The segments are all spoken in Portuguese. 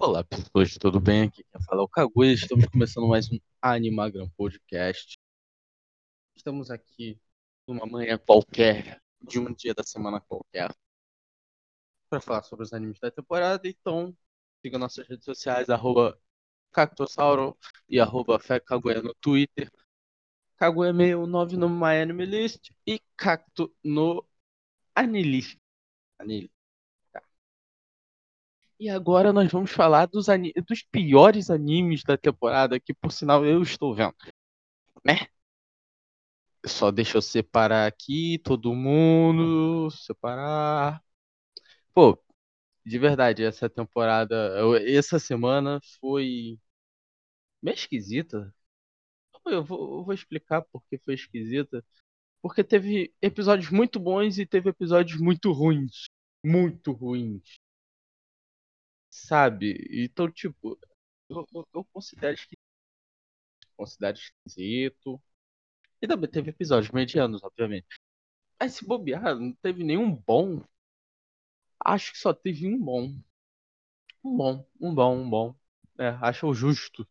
Olá, pessoas, tudo bem? Aqui quem fala é o Kaguya. Estamos começando mais um Animagram Podcast. Estamos aqui numa manhã qualquer, de um dia da semana qualquer, para falar sobre os animes da temporada. Então, siga nossas redes sociais, arroba Cactossauro e arroba Kaguya no Twitter, Kaguya69 no MyAnimeList e Cacto no Anilist. Anil. E agora nós vamos falar dos, dos piores animes da temporada, que por sinal eu estou vendo. Né? Só deixa eu separar aqui, todo mundo. Separar. Pô, de verdade, essa temporada. Essa semana foi. meio esquisita. Eu vou, eu vou explicar por que foi esquisita. Porque teve episódios muito bons e teve episódios muito ruins. Muito ruins Sabe? Então, tipo, eu, eu, eu considero esquisito. Considero esquisito. E também teve episódios medianos, obviamente. Mas se bobear, não teve nenhum bom. Acho que só teve um bom. Um bom, um bom, um bom. É, acho justo.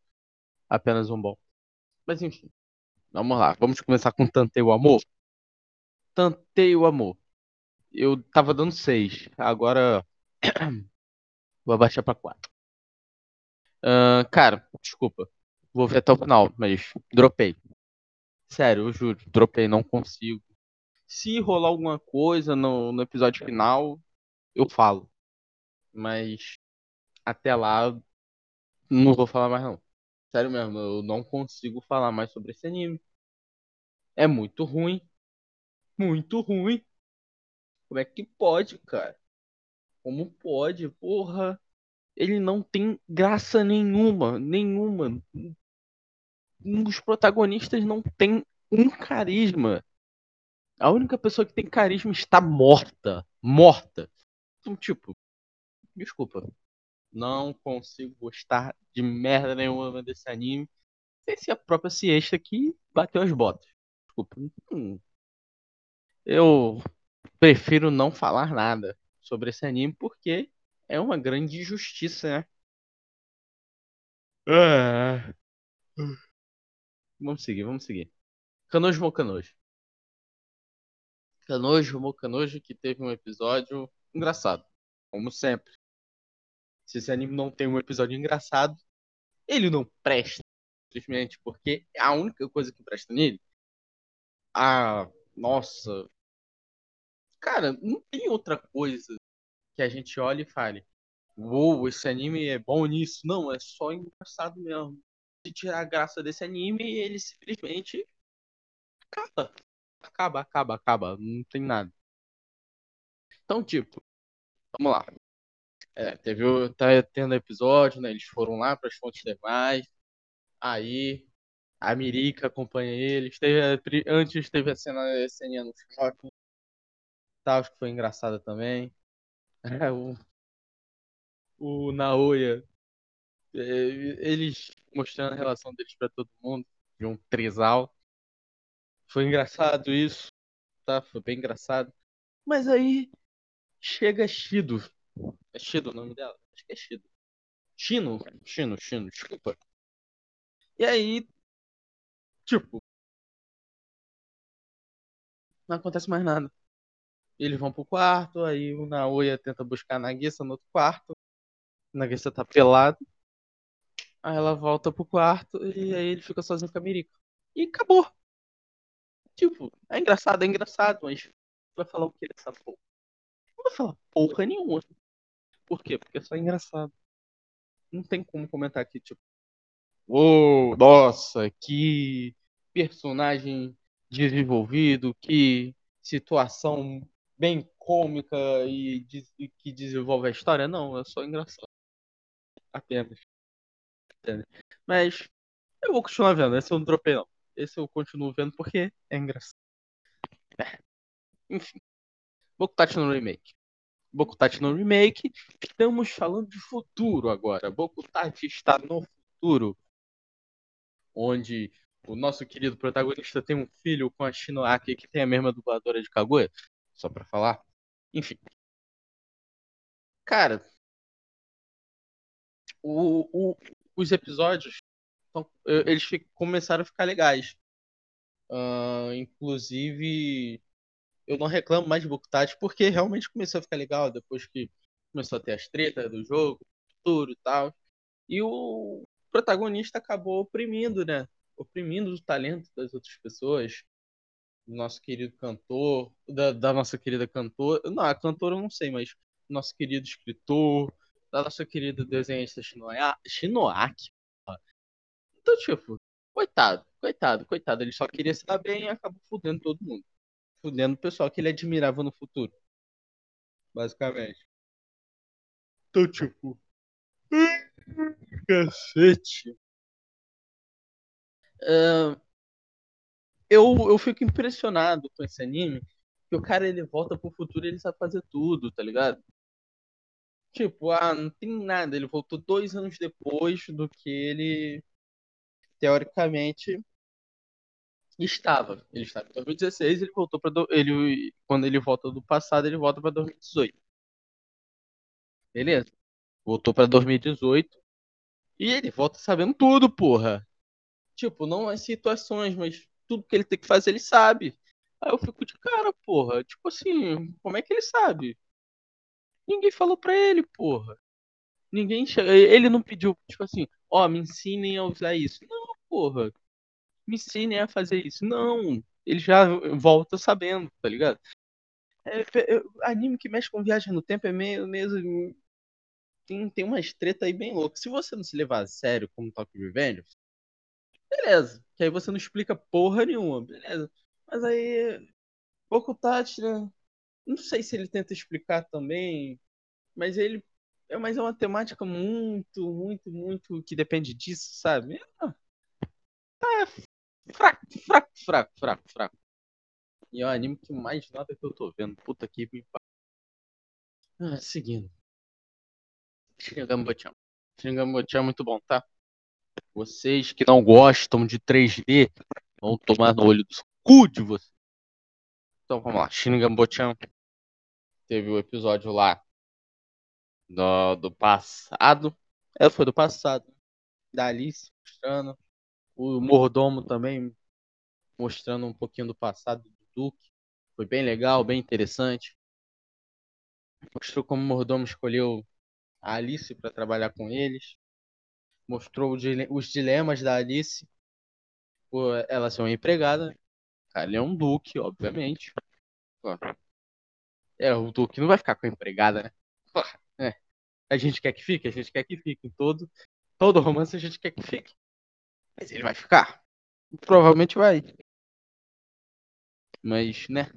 Apenas um bom. Mas enfim. Vamos lá. Vamos começar com Tantei o Amor. Tantei o Amor. Eu tava dando 6. Agora. Vou abaixar pra 4. Uh, cara, desculpa. Vou ver até o final, mas dropei. Sério, eu juro, dropei, não consigo. Se rolar alguma coisa no, no episódio final, eu falo. Mas até lá, não vou falar mais não. Sério mesmo, eu não consigo falar mais sobre esse anime. É muito ruim. Muito ruim. Como é que pode, cara? Como pode? Porra. Ele não tem graça nenhuma. Nenhuma. Os protagonistas não têm um carisma. A única pessoa que tem carisma está morta. Morta. Então, tipo, desculpa. Não consigo gostar de merda nenhuma desse anime. Esse é a própria siesta que bateu as botas. Desculpa. Hum. Eu prefiro não falar nada sobre esse anime, porque é uma grande injustiça, né? É. Vamos seguir, vamos seguir. Canojo Mocanojo. Canojo Mocanojo que teve um episódio engraçado, como sempre. Se esse anime não tem um episódio engraçado, ele não presta. Simplesmente porque é a única coisa que presta nele. Ah, nossa, Cara, não tem outra coisa que a gente olhe e fale. Uou, esse anime é bom nisso. Não, é só engraçado mesmo. Se tirar a graça desse anime, ele simplesmente acaba. Acaba, acaba, acaba. Não tem nada. Então, tipo, vamos lá. É, teve tá tendo episódio, né? Eles foram lá para as fontes termais. Aí a Mirica acompanha eles. Teve, antes teve a cena, a cena no shopping tal, que foi engraçada também. É, o, o Naoya, é, eles mostrando a relação deles para todo mundo, de um trisal. Foi engraçado isso, tá? Foi bem engraçado. Mas aí chega Shido. É Shido o nome dela? Acho que é Shido. Chino, Chino, Chino, desculpa. E aí, tipo, não acontece mais nada. Eles vão pro quarto, aí o Naoya tenta buscar a Nagisa no outro quarto. A Nagisa tá pelado. Aí ela volta pro quarto e aí ele fica sozinho com a Mirika. E acabou. Tipo, é engraçado, é engraçado, mas vai falar o que dessa porra? Não vai falar porra nenhuma. Por quê? Porque é só engraçado. Não tem como comentar aqui, tipo, uou, oh, nossa, que personagem desenvolvido, que situação bem cômica e, que desenvolve a história, não, é só engraçado. Apenas. Mas eu vou continuar vendo, esse eu não dropei não. Esse eu continuo vendo porque é engraçado. É. Enfim. Bokutachi no Remake. Bokutachi no Remake. Estamos falando de futuro agora. Bokutachi está no futuro. Onde o nosso querido protagonista tem um filho com a Shinoaki que tem a mesma dubladora de Kaguya só para falar. Enfim. Cara, o, o, os episódios então, eles começaram a ficar legais. Uh, inclusive, eu não reclamo mais de Bukutati porque realmente começou a ficar legal depois que começou a ter as tretas do jogo, futuro e tal. E o protagonista acabou oprimindo, né? Oprimindo o talento das outras pessoas. Do nosso querido cantor, da, da nossa querida cantora. Não, a cantora eu não sei, mas nosso querido escritor, da nossa querida desenhista Shinoaki. Então, tipo, coitado, coitado, coitado. Ele só queria se dar bem e acabou fudendo todo mundo. Fudendo o pessoal que ele admirava no futuro. Basicamente. Então, tipo. Cacete. Uh, eu, eu fico impressionado com esse anime. Que o cara ele volta pro futuro e ele sabe fazer tudo, tá ligado? Tipo, ah, não tem nada. Ele voltou dois anos depois do que ele teoricamente estava. Ele estava em 2016, ele voltou para do... ele quando ele volta do passado, ele volta para 2018. Beleza? Voltou para 2018 e ele volta sabendo tudo, porra. Tipo, não as situações, mas tudo que ele tem que fazer, ele sabe. Aí eu fico de cara, porra. Tipo assim, como é que ele sabe? Ninguém falou pra ele, porra. Ninguém Ele não pediu, tipo assim, ó, oh, me ensinem a usar isso. Não, porra. Me ensinem a fazer isso. Não. Ele já volta sabendo, tá ligado? É, anime que mexe com viagem no tempo é meio mesmo. Tem, tem uma treta aí bem louca. Se você não se levar a sério como Tokyo Revenge, beleza. Que aí você não explica porra nenhuma, beleza. Mas aí. Pouco Tati, né? Não sei se ele tenta explicar também. Mas ele é, mas é uma temática muito, muito, muito que depende disso, sabe? É, tá fraco, fraco, fraco, fraco, fraco. E é o anime que mais nada que eu tô vendo. Puta que ah, Seguindo. Shinigami-chan. Shinigami-chan é muito bom, tá? Vocês que não gostam de 3D vão tomar no olho do cu de vocês. Então vamos lá. Shinigami-chan teve o episódio lá do, do passado. Ela foi do passado. Da Alice mostrando. O mordomo também mostrando um pouquinho do passado do Duque. Foi bem legal, bem interessante. Mostrou como o mordomo escolheu a Alice para trabalhar com eles. Mostrou os dilemas da Alice por ela ser uma empregada. Ele é um duque, obviamente. É, o duque não vai ficar com a empregada, né? É. A gente quer que fique, a gente quer que fique. Em todo, todo romance a gente quer que fique. Mas ele vai ficar. Provavelmente vai. Mas, né?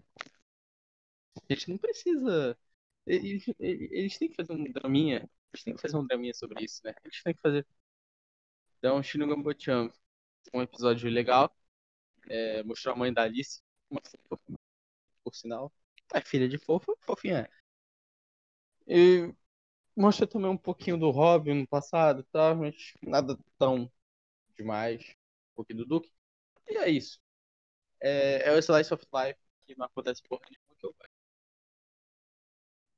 A gente não precisa. Eles, eles têm que fazer um draminha. Eles têm que fazer um draminha sobre isso, né? Eles têm que fazer. Então, Shinigami Bochan, um episódio legal. É, mostrou a mãe da Alice. Uma fofa, por sinal. É filha de fofa, fofinha. E mostra também um pouquinho do Robin no passado, tá? Mas nada tão demais. Um pouquinho do Duke. E é isso. É, é o Slice of Life que não acontece porra nenhuma que eu gosto.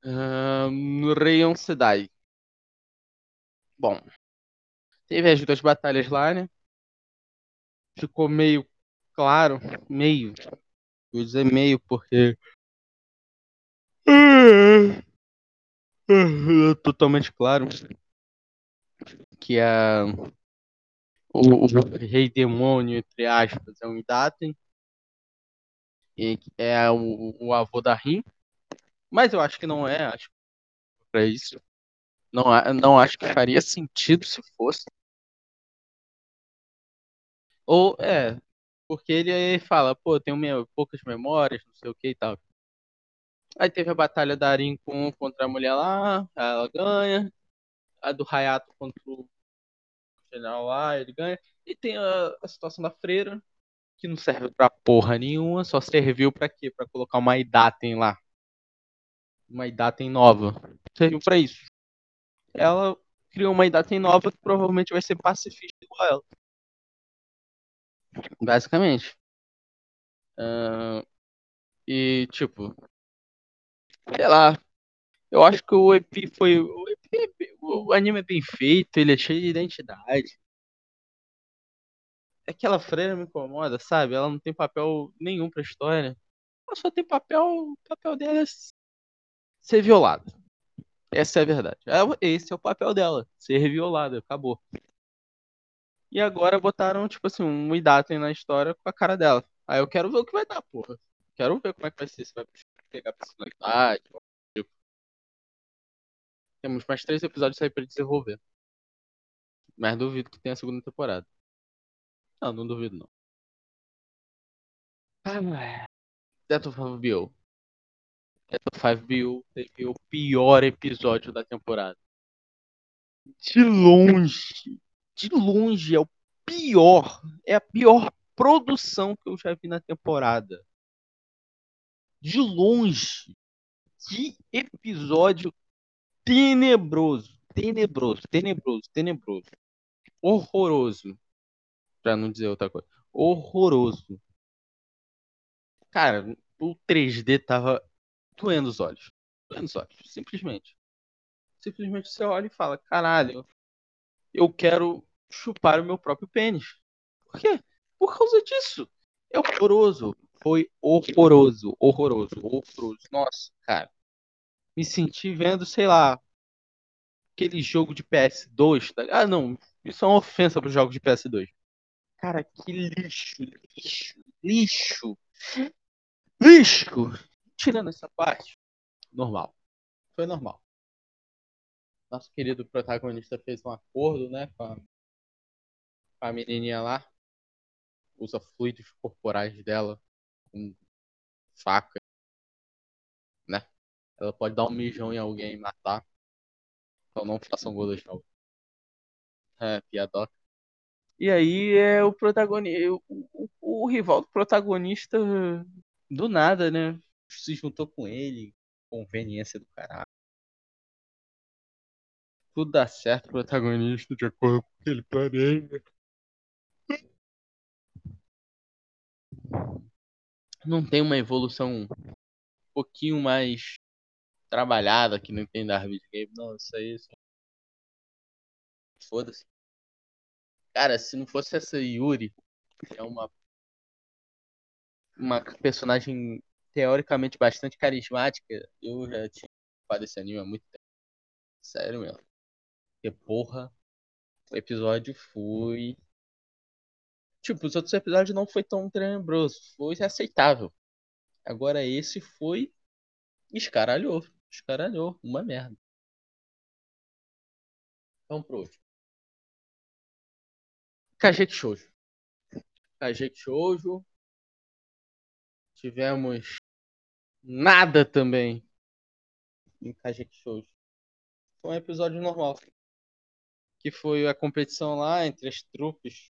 Um, Rayon Sedai. Bom, teve as duas batalhas lá, né? Ficou meio claro, meio. Vou dizer meio porque totalmente claro que a, o, o, rei demônio, entre aspas, é um Idaten. E é o, o avô da Rin. Mas eu acho que não é, acho para isso. Não, não acho que faria sentido se fosse. Ou é, porque ele fala, pô, tenho minha, poucas memórias, não sei o que e tal. Aí teve a batalha da Arin com, contra a mulher lá, ela ganha. A do Hayato contra o general lá, ele ganha. E tem a, a situação da freira, que não serve pra porra nenhuma, só serviu pra quê? Pra colocar uma Idaten lá. Uma Idaten nova. Serviu pra isso. Ela criou uma Idaten nova que provavelmente vai ser pacifista igual ela. Basicamente. Uh, e, tipo, sei lá. Eu acho que o EP foi. O EP, o, o anime é bem feito, ele é cheio de identidade. Aquela freira me incomoda, sabe? Ela não tem papel nenhum pra história. Ela só tem papel. O papel dela é ser violada. Essa é a verdade. É esse é o papel dela. Ser violada. Acabou. E agora botaram, tipo assim, um Idaten na história com a cara dela. Aí eu quero ver o que vai dar, porra. Quero ver como é que vai ser. Se vai pegar personalidade. Tipo. Temos mais três episódios aí pra desenvolver. Mas duvido que tenha a segunda temporada. Não, não duvido não. Ah, Death of 5BO. Death of 5BO teve o pior episódio da temporada. De longe. De longe é o pior. É a pior produção que eu já vi na temporada. De longe. Que episódio tenebroso. Tenebroso, tenebroso, tenebroso. Horroroso. Pra não dizer outra coisa. Horroroso. Cara, o 3D tava doendo os olhos. Doendo os olhos, simplesmente. Simplesmente você olha e fala: caralho, eu quero chupar o meu próprio pênis. Por quê? Por causa disso. É horroroso. Foi horroroso, horroroso, horroroso. Nossa, cara. Me senti vendo, sei lá, aquele jogo de PS2. Tá? Ah, não. Isso é uma ofensa pro jogo de PS2. Cara, que lixo, lixo, lixo. Lixo! Tirando essa parte, normal. Foi normal. Nosso querido protagonista fez um acordo, né, com a, a menininha lá. Usa fluidos corporais dela com faca, né? Ela pode dar um mijão em alguém e matar. Então não façam gol de novo. É, piadoca. E aí é o protagonista, o, o, o rival do protagonista do nada, né? Se juntou com ele. Conveniência do caralho. Tudo dá certo, protagonista, de acordo com o que ele planeja. Não tem uma evolução um pouquinho mais trabalhada que não tem da Harvard Game. Não, isso aí. Isso... Foda-se. Cara, se não fosse essa Yuri, que é uma uma personagem teoricamente bastante carismática, eu já tinha ocupado esse anime há muito tempo. Sério mesmo. Porque, porra, o episódio foi. Tipo, os outros episódios não foi tão tenebroso, foi aceitável. Agora esse foi. Escaralhou. Escaralhou. Uma merda. Vamos pro último. Kajek Shoujo. Kajek Shoujo Tivemos nada também em Kajek Shoujo. Foi um episódio normal. Que foi a competição lá entre as trupes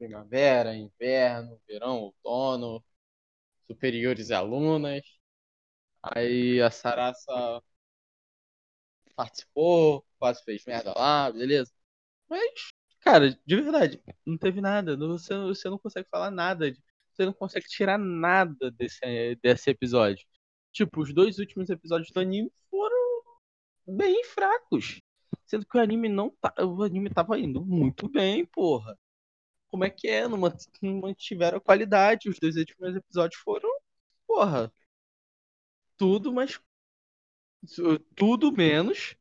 primavera, inverno, verão, outono, superiores e alunas. Aí a Sarasa participou, quase fez merda lá, beleza. Mas, cara, de verdade, não teve nada. Você, você não consegue falar nada você não consegue tirar nada desse, desse episódio. Tipo, os dois últimos episódios do anime foram bem fracos. Sendo que o anime não tá. O anime tava indo muito bem, porra. Como é que é? Não mantiveram a qualidade. Os dois últimos episódios foram. Porra. Tudo, mas. Tudo menos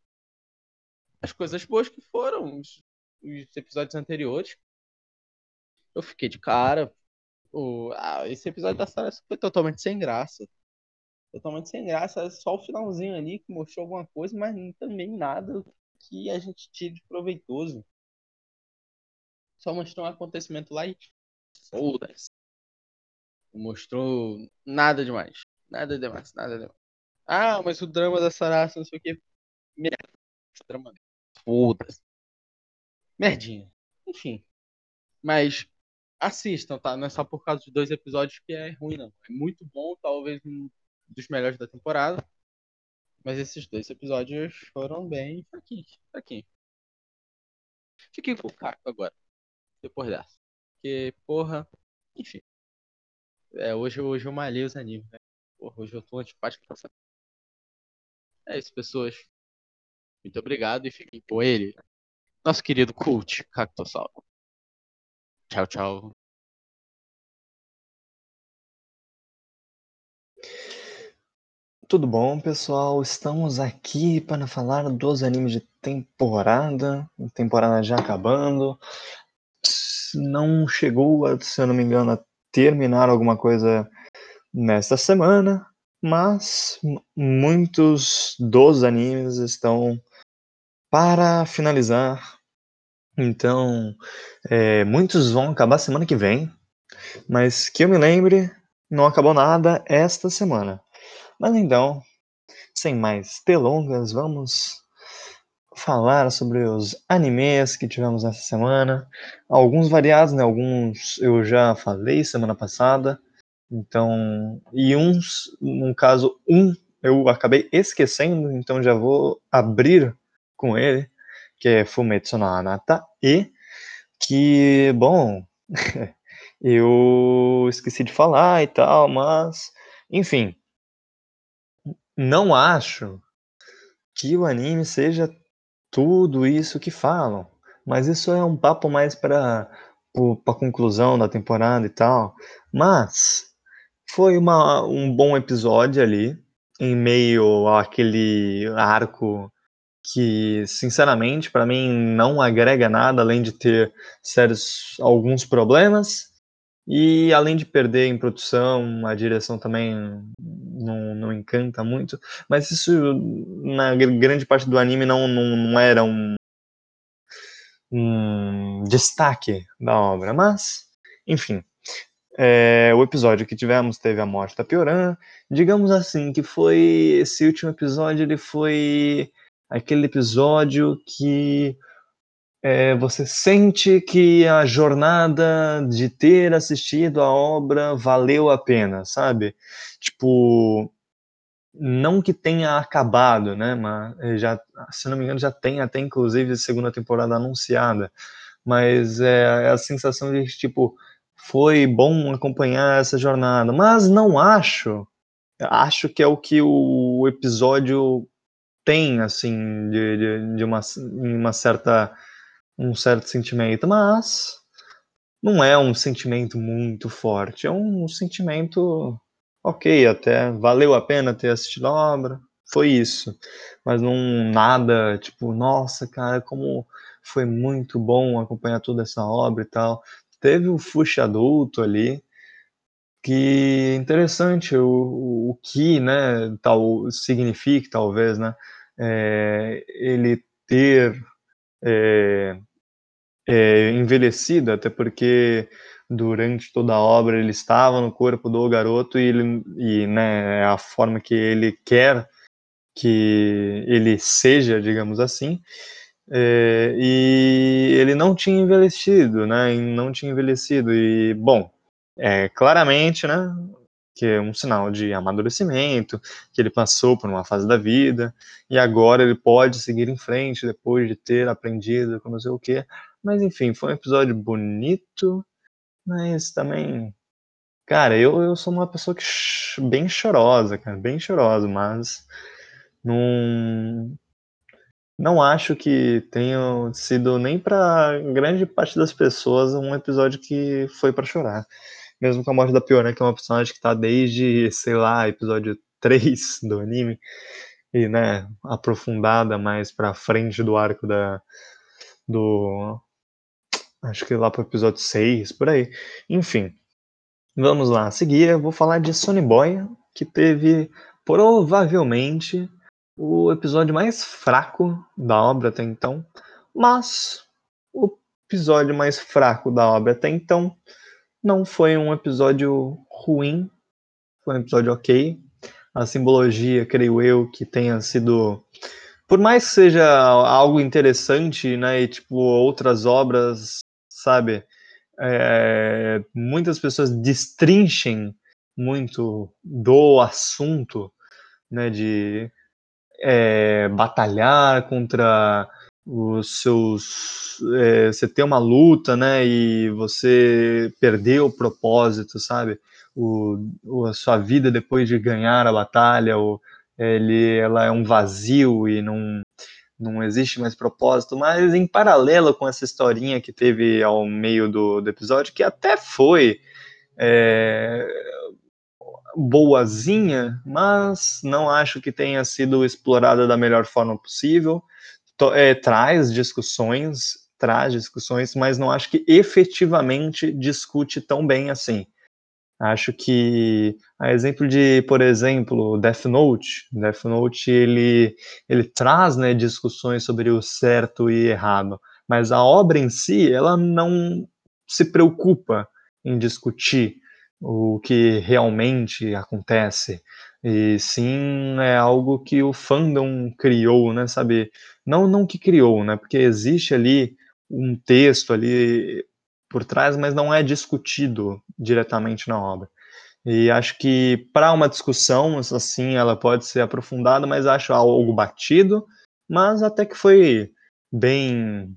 as coisas boas que foram. Os, os episódios anteriores. Eu fiquei de cara, o, ah, esse episódio da Sarah foi totalmente sem graça. Totalmente sem graça. Só o finalzinho ali que mostrou alguma coisa, mas também nada que a gente tire de proveitoso. Só mostrou um acontecimento lá e. Foda-se. Mostrou nada demais. Nada demais, nada demais. Ah, mas o drama da Sarasa, não sei o que. Merda. Foda-se. Merdinha. Enfim. Mas assistam, tá? Não é só por causa de dois episódios que é ruim, não. É muito bom, talvez um dos melhores da temporada. Mas esses dois episódios foram bem fraquinhos. fraquinhos. Fiquei com o caco agora. Depois dessa. Porque, porra. Enfim. É, hoje, hoje eu malhei os animes, né? Porra, hoje eu tô antipático pra É isso, pessoas. Muito obrigado e fiquem com ele, nosso querido Cult Cactossauro. Tchau, tchau. Tudo bom, pessoal? Estamos aqui para falar dos animes de temporada. Temporada já acabando. Não chegou, a, se eu não me engano, a terminar alguma coisa nesta semana, mas muitos dos animes estão para finalizar. Então, é, muitos vão acabar semana que vem, mas que eu me lembre, não acabou nada esta semana. Mas então, sem mais delongas, vamos falar sobre os animes que tivemos essa semana. Alguns variados, né? Alguns eu já falei semana passada. Então, e uns, no caso, um eu acabei esquecendo, então já vou abrir com ele, que é Fumetsu no Anata e que, bom, eu esqueci de falar e tal, mas enfim, não acho que o anime seja tudo isso que falam, mas isso é um papo mais para a conclusão da temporada e tal. Mas foi uma, um bom episódio ali, em meio àquele arco que, sinceramente, para mim não agrega nada além de ter sérios alguns problemas. E além de perder em produção, a direção também não, não encanta muito. Mas isso, na grande parte do anime, não, não, não era um, um destaque da obra. Mas, enfim. É, o episódio que tivemos teve a morte da Pioran. Digamos assim, que foi. Esse último episódio ele foi aquele episódio que é, você sente que a jornada de ter assistido a obra valeu a pena, sabe? Tipo, não que tenha acabado, né? Mas eh, já, se não me engano, já tem até inclusive segunda temporada anunciada. Mas é, é a sensação de tipo foi bom acompanhar essa jornada, mas não acho. Acho que é o que o episódio tem, assim, de, de, de uma, uma certa um certo sentimento, mas não é um sentimento muito forte, é um sentimento ok, até valeu a pena ter assistido a obra, foi isso, mas não nada tipo, nossa, cara, como foi muito bom acompanhar toda essa obra e tal. Teve o Fuxi adulto ali, que interessante o, o que, né, tal significa talvez, né, é, ele ter é, é, envelhecido, até porque durante toda a obra ele estava no corpo do garoto e, ele, e né, é a forma que ele quer que ele seja, digamos assim, é, e ele não tinha envelhecido, né, não tinha envelhecido, e, bom, é, claramente, né, que é um sinal de amadurecimento, que ele passou por uma fase da vida, e agora ele pode seguir em frente depois de ter aprendido com não sei o que. Mas enfim, foi um episódio bonito, mas também. Cara, eu, eu sou uma pessoa que bem chorosa, cara, bem chorosa, mas não não acho que tenha sido nem para grande parte das pessoas um episódio que foi para chorar. Mesmo com a morte da Pior, que é uma personagem que tá desde, sei lá, episódio 3 do anime, e, né, aprofundada mais pra frente do arco da. do. Acho que lá pro episódio 6, por aí. Enfim. Vamos lá, a seguir eu vou falar de Sony Boy, que teve provavelmente o episódio mais fraco da obra até então, mas o episódio mais fraco da obra até então não foi um episódio ruim, foi um episódio ok. A simbologia, creio eu, que tenha sido. Por mais que seja algo interessante, né, e tipo, outras obras, sabe, é, muitas pessoas destrinchem muito do assunto, né, de é, batalhar contra os seus é, você ter uma luta né e você perder o propósito sabe? O, a sua vida depois de ganhar a batalha ou ele ela é um vazio e não não existe mais propósito, mas em paralelo com essa historinha que teve ao meio do, do episódio, que até foi é, boazinha, mas não acho que tenha sido explorada da melhor forma possível. É, traz discussões, traz discussões, mas não acho que efetivamente discute tão bem assim. Acho que, a exemplo de, por exemplo, Death Note, Death Note ele, ele traz né, discussões sobre o certo e errado, mas a obra em si, ela não se preocupa em discutir o que realmente acontece, e sim é algo que o fandom criou, né, sabe? Não, não que criou, né, porque existe ali um texto ali por trás, mas não é discutido diretamente na obra. E acho que para uma discussão, assim, ela pode ser aprofundada, mas acho algo batido, mas até que foi bem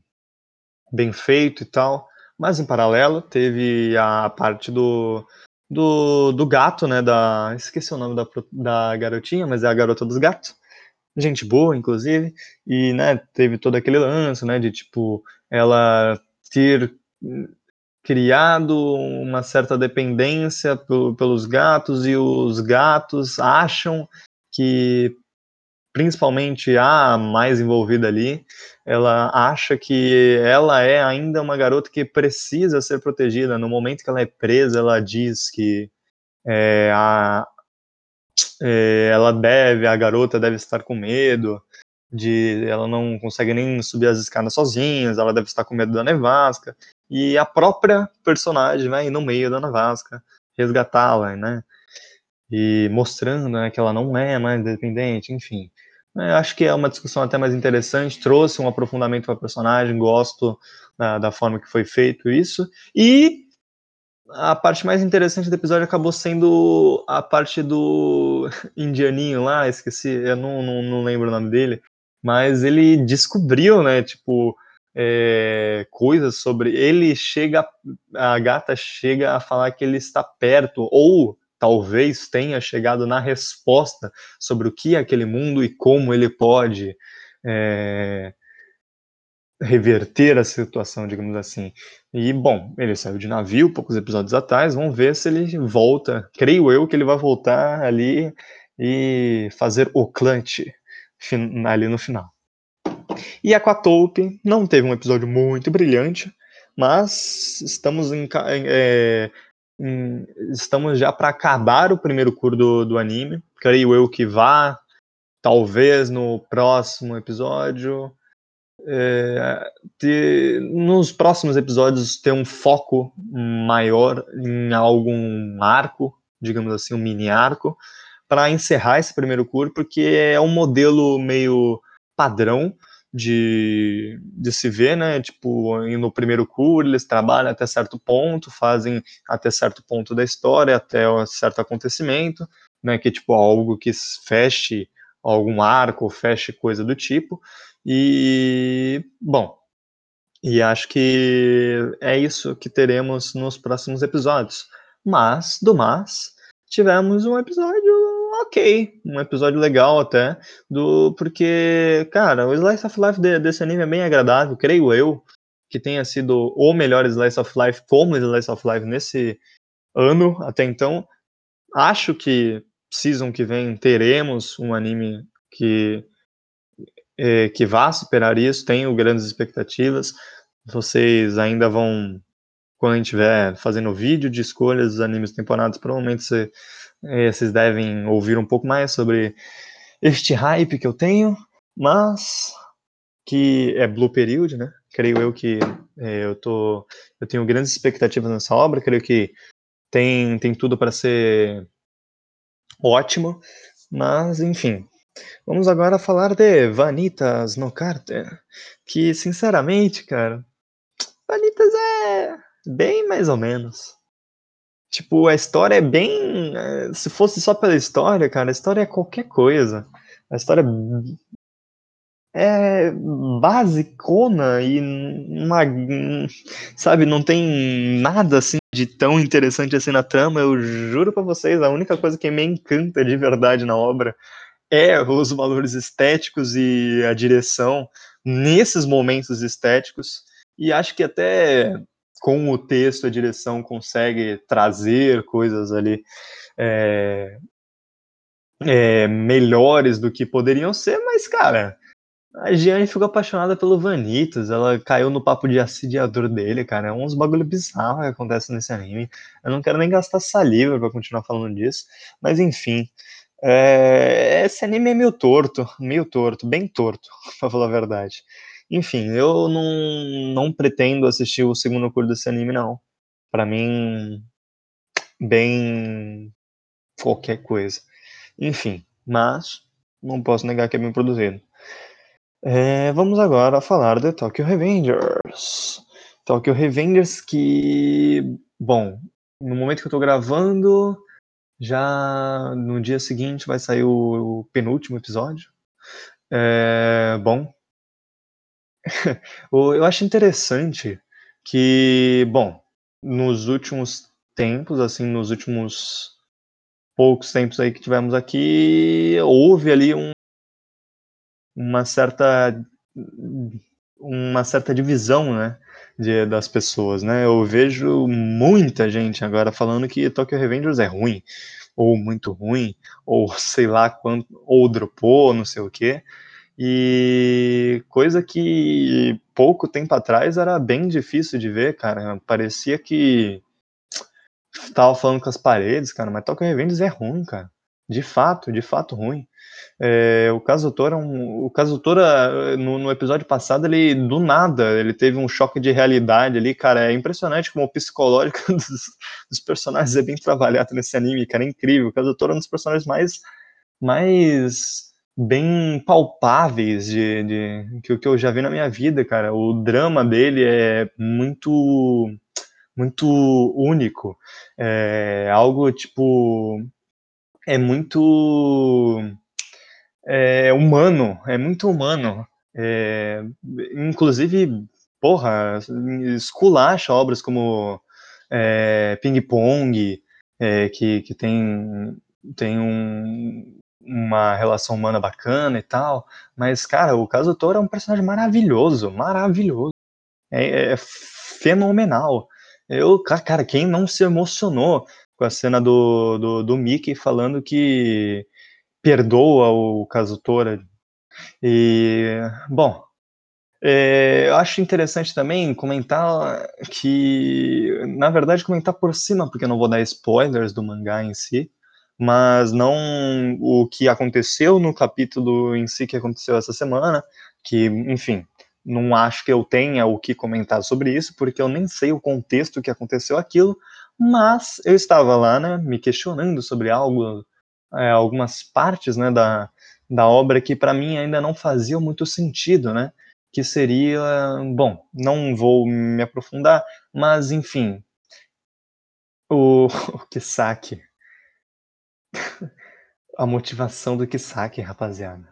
bem feito e tal. Mas em paralelo teve a parte do do, do gato, né, da esqueci o nome da, da garotinha, mas é a garota dos gatos. Gente boa, inclusive, e né, teve todo aquele lance, né, de tipo ela ter criado uma certa dependência pelos gatos e os gatos acham que principalmente a mais envolvida ali, ela acha que ela é ainda uma garota que precisa ser protegida. No momento que ela é presa, ela diz que é, a, é, ela deve, a garota deve estar com medo de ela não consegue nem subir as escadas sozinhas, ela deve estar com medo da nevasca. E a própria personagem vai no meio da nevasca resgatá-la, né? E mostrando né, que ela não é mais dependente, enfim. É, acho que é uma discussão até mais interessante, trouxe um aprofundamento para a personagem, gosto da, da forma que foi feito isso. E a parte mais interessante do episódio acabou sendo a parte do indianinho lá, esqueci, eu não, não, não lembro o nome dele, mas ele descobriu, né, tipo, é, coisas sobre. Ele chega, a gata chega a falar que ele está perto, ou talvez tenha chegado na resposta sobre o que é aquele mundo e como ele pode é, reverter a situação, digamos assim. E, bom, ele saiu de navio poucos episódios atrás, vamos ver se ele volta. Creio eu que ele vai voltar ali e fazer o clutch ali no final. E Aquatope não teve um episódio muito brilhante, mas estamos em, é, em, estamos já para acabar o primeiro curso do, do anime. Creio eu que vá, talvez no próximo episódio. É, ter, nos próximos episódios ter um foco maior em algum arco, digamos assim, um mini arco, para encerrar esse primeiro curso, porque é um modelo meio padrão de, de se ver, né? Tipo, no primeiro curso eles trabalham até certo ponto, fazem até certo ponto da história, até um certo acontecimento, né? Que tipo algo que feche algum arco, feche coisa do tipo. E, bom, e acho que é isso que teremos nos próximos episódios. Mas, do mais, tivemos um episódio ok, um episódio legal até, do porque, cara, o Slice of Life de, desse anime é bem agradável, creio eu, que tenha sido o melhor Slice of Life como Slice of Life nesse ano até então. Acho que season que vem teremos um anime que é, que vá superar isso, tenho grandes expectativas. Vocês ainda vão quando a gente estiver fazendo vídeo de escolhas dos animes temporadas, provavelmente você é, vocês devem ouvir um pouco mais sobre este hype que eu tenho, mas que é Blue Period, né? Creio eu que é, eu tô, eu tenho grandes expectativas nessa obra. Creio que tem tem tudo para ser ótimo, mas enfim. Vamos agora falar de Vanitas no Carter, que sinceramente, cara, Vanitas é bem mais ou menos. Tipo, a história é bem. Eh, se fosse só pela história, cara, a história é qualquer coisa. A história é basicona e uma, sabe, não tem nada assim de tão interessante assim na trama. Eu juro para vocês, a única coisa que me encanta de verdade na obra é os valores estéticos e a direção nesses momentos estéticos. E acho que até com o texto a direção consegue trazer coisas ali é, é, melhores do que poderiam ser, mas, cara, a Gianni ficou apaixonada pelo Vanitas, ela caiu no papo de assediador dele, cara. É uns bagulho bizarro que acontece nesse anime. Eu não quero nem gastar saliva pra continuar falando disso, mas enfim. É... Esse anime é meio torto, meio torto, bem torto, pra falar a verdade. Enfim, eu não, não pretendo assistir o segundo curso desse anime, não. Pra mim, bem qualquer coisa. Enfim, mas não posso negar que é bem produzido. É, vamos agora falar de Tokyo Revengers. Tokyo Revengers que, bom, no momento que eu tô gravando, já no dia seguinte vai sair o, o penúltimo episódio. É, bom, eu acho interessante que, bom, nos últimos tempos, assim, nos últimos poucos tempos aí que tivemos aqui, houve ali um, uma certa uma certa divisão, né, de, das pessoas, né? Eu vejo muita gente agora falando que Tokyo Revengers é ruim, ou muito ruim, ou sei lá quanto, ou dropou, não sei o quê. E coisa que pouco tempo atrás era bem difícil de ver, cara. Parecia que tava falando com as paredes, cara, mas Tokyo Revengers é ruim, cara. De fato, de fato ruim. É, o Kazutora, é um, o Kazutora no, no, episódio passado, ele do nada, ele teve um choque de realidade ali, cara. É impressionante como o psicológico dos, dos personagens é bem trabalhado nesse anime, cara. É incrível. O Kazutora é um dos personagens mais, mais bem palpáveis de, de que, que eu já vi na minha vida, cara. O drama dele é muito muito único. É algo tipo. É muito. É humano, é muito humano. É, inclusive, porra, esculacha obras como é, Ping Pong, é, que, que tem, tem um, uma relação humana bacana e tal. Mas, cara, o Caso é um personagem maravilhoso, maravilhoso. É, é fenomenal. Eu, cara, quem não se emocionou com a cena do, do, do Mickey falando que perdoa o Kazutora. E, bom, é, eu acho interessante também comentar que, na verdade, comentar por cima, porque eu não vou dar spoilers do mangá em si, mas não o que aconteceu no capítulo em si que aconteceu essa semana, que, enfim, não acho que eu tenha o que comentar sobre isso, porque eu nem sei o contexto que aconteceu aquilo, mas eu estava lá, né, me questionando sobre algo, é, algumas partes, né, da, da obra que para mim ainda não faziam muito sentido, né, que seria, bom, não vou me aprofundar, mas enfim, o, o Kisaki, a motivação do Kisaki, rapaziada,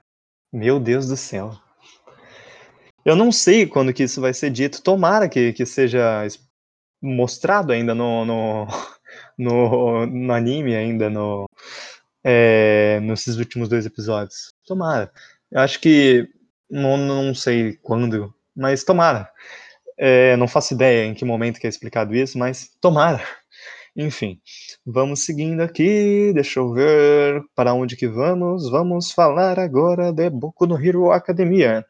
meu Deus do céu. Eu não sei quando que isso vai ser dito. Tomara que, que seja mostrado ainda no, no, no, no anime, ainda no, é, nesses últimos dois episódios. Tomara. Eu acho que. Não, não sei quando, mas tomara. É, não faço ideia em que momento que é explicado isso, mas tomara. Enfim, vamos seguindo aqui. Deixa eu ver para onde que vamos. Vamos falar agora de Boku no Hero Academia.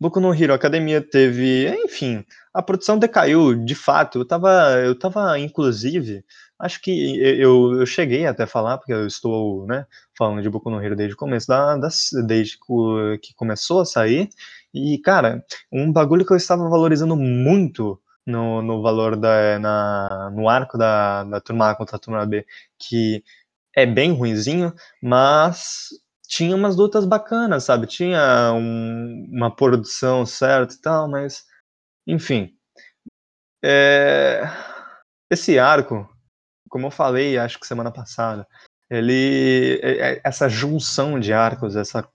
Boku no Hero Academia teve, enfim, a produção decaiu, de fato. Eu tava, eu tava inclusive, acho que eu, eu cheguei até a falar, porque eu estou, né, falando de Boku no Hero desde o começo da, desde que começou a sair. E, cara, um bagulho que eu estava valorizando muito no, no valor da, na, no arco da, da turma A contra a turma B, que é bem ruinzinho, mas tinha umas lutas bacanas, sabe? Tinha um, uma produção certa e tal, mas enfim. É... Esse arco, como eu falei, acho que semana passada, ele é, é, essa junção de arcos, essa,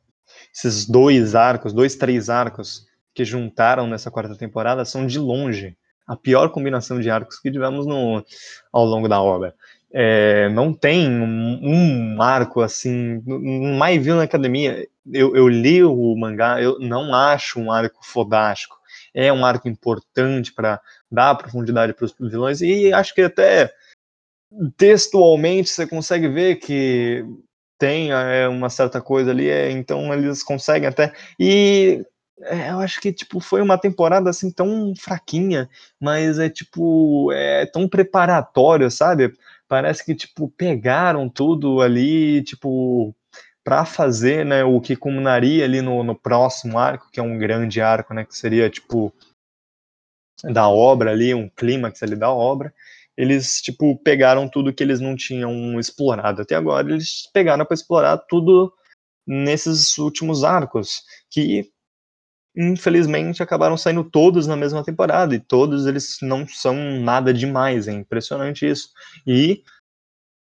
esses dois arcos, dois, três arcos que juntaram nessa quarta temporada são de longe a pior combinação de arcos que tivemos no, ao longo da obra. É, não tem um, um, arco assim. My Villain Academia, eu, eu li o mangá, eu não acho um arco fodástico. É um arco importante para dar profundidade para os vilões, e acho que até textualmente você consegue ver que tem é, uma certa coisa ali, é, então eles conseguem até. E é, eu acho que tipo foi uma temporada assim tão fraquinha, mas é tipo é tão preparatório, sabe? Parece que tipo pegaram tudo ali, tipo para fazer, né, o que culminaria ali no, no próximo arco, que é um grande arco, né, que seria tipo da obra ali, um clímax ali da obra eles, tipo, pegaram tudo que eles não tinham explorado até agora, eles pegaram para explorar tudo nesses últimos arcos, que infelizmente acabaram saindo todos na mesma temporada, e todos eles não são nada demais, é impressionante isso. E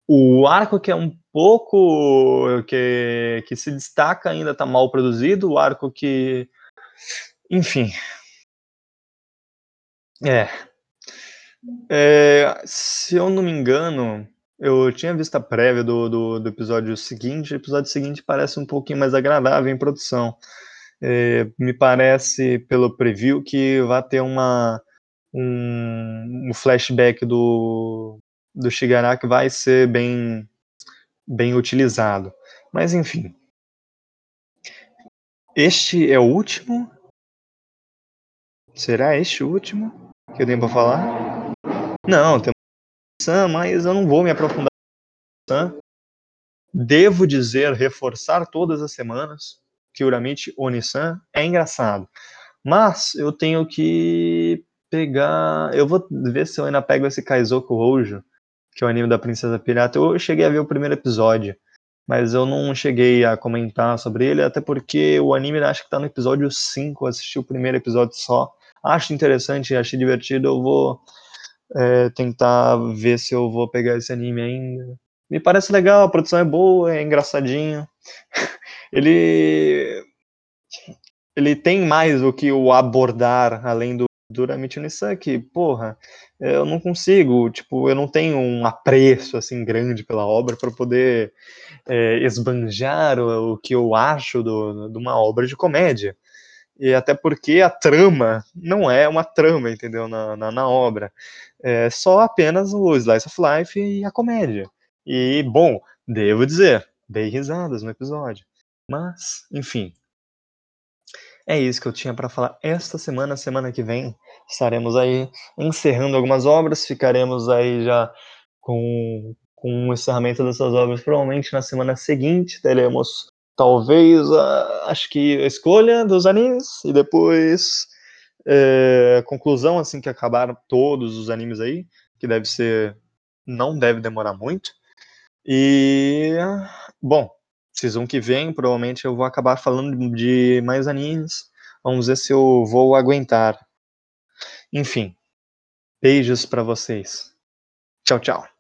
o arco que é um pouco que, que se destaca ainda está mal produzido, o arco que enfim. É, é, se eu não me engano, eu tinha visto a prévia do, do, do, episódio seguinte. O episódio seguinte parece um pouquinho mais agradável em produção. É, me parece, pelo preview, que vai ter uma, um, um flashback do, do Shigaraki vai ser bem, bem utilizado. Mas enfim. Este é o último? Será este o último que eu tenho para falar? Não, tem Sam, mas eu não vou me aprofundar. Devo dizer, reforçar todas as semanas Uramichi Onisan é engraçado. Mas eu tenho que pegar. Eu vou ver se eu ainda pego esse Kaizoku Hojo, que é o anime da Princesa Pirata. Eu cheguei a ver o primeiro episódio, mas eu não cheguei a comentar sobre ele, até porque o anime acho que tá no episódio 5. assisti o primeiro episódio só. Acho interessante, achei divertido. Eu vou é, tentar ver se eu vou pegar esse anime ainda. Me parece legal, a produção é boa, é engraçadinho. ele ele tem mais o que o abordar além do Duramente Nissan que, porra, eu não consigo, tipo, eu não tenho um apreço assim grande pela obra para poder é, esbanjar o, o, que eu acho de uma obra de comédia. E até porque a trama não é uma trama, entendeu? Na, na, na obra. É só apenas o Slice of Life e a comédia. E, bom, devo dizer, dei risadas no episódio. Mas, enfim. É isso que eu tinha para falar esta semana. Semana que vem estaremos aí encerrando algumas obras. Ficaremos aí já com, com o encerramento dessas obras. Provavelmente na semana seguinte teremos talvez a, acho que a escolha dos animes e depois é, conclusão assim que acabaram todos os animes aí que deve ser não deve demorar muito e bom season que vem provavelmente eu vou acabar falando de mais animes vamos ver se eu vou aguentar. Enfim beijos para vocês. Tchau tchau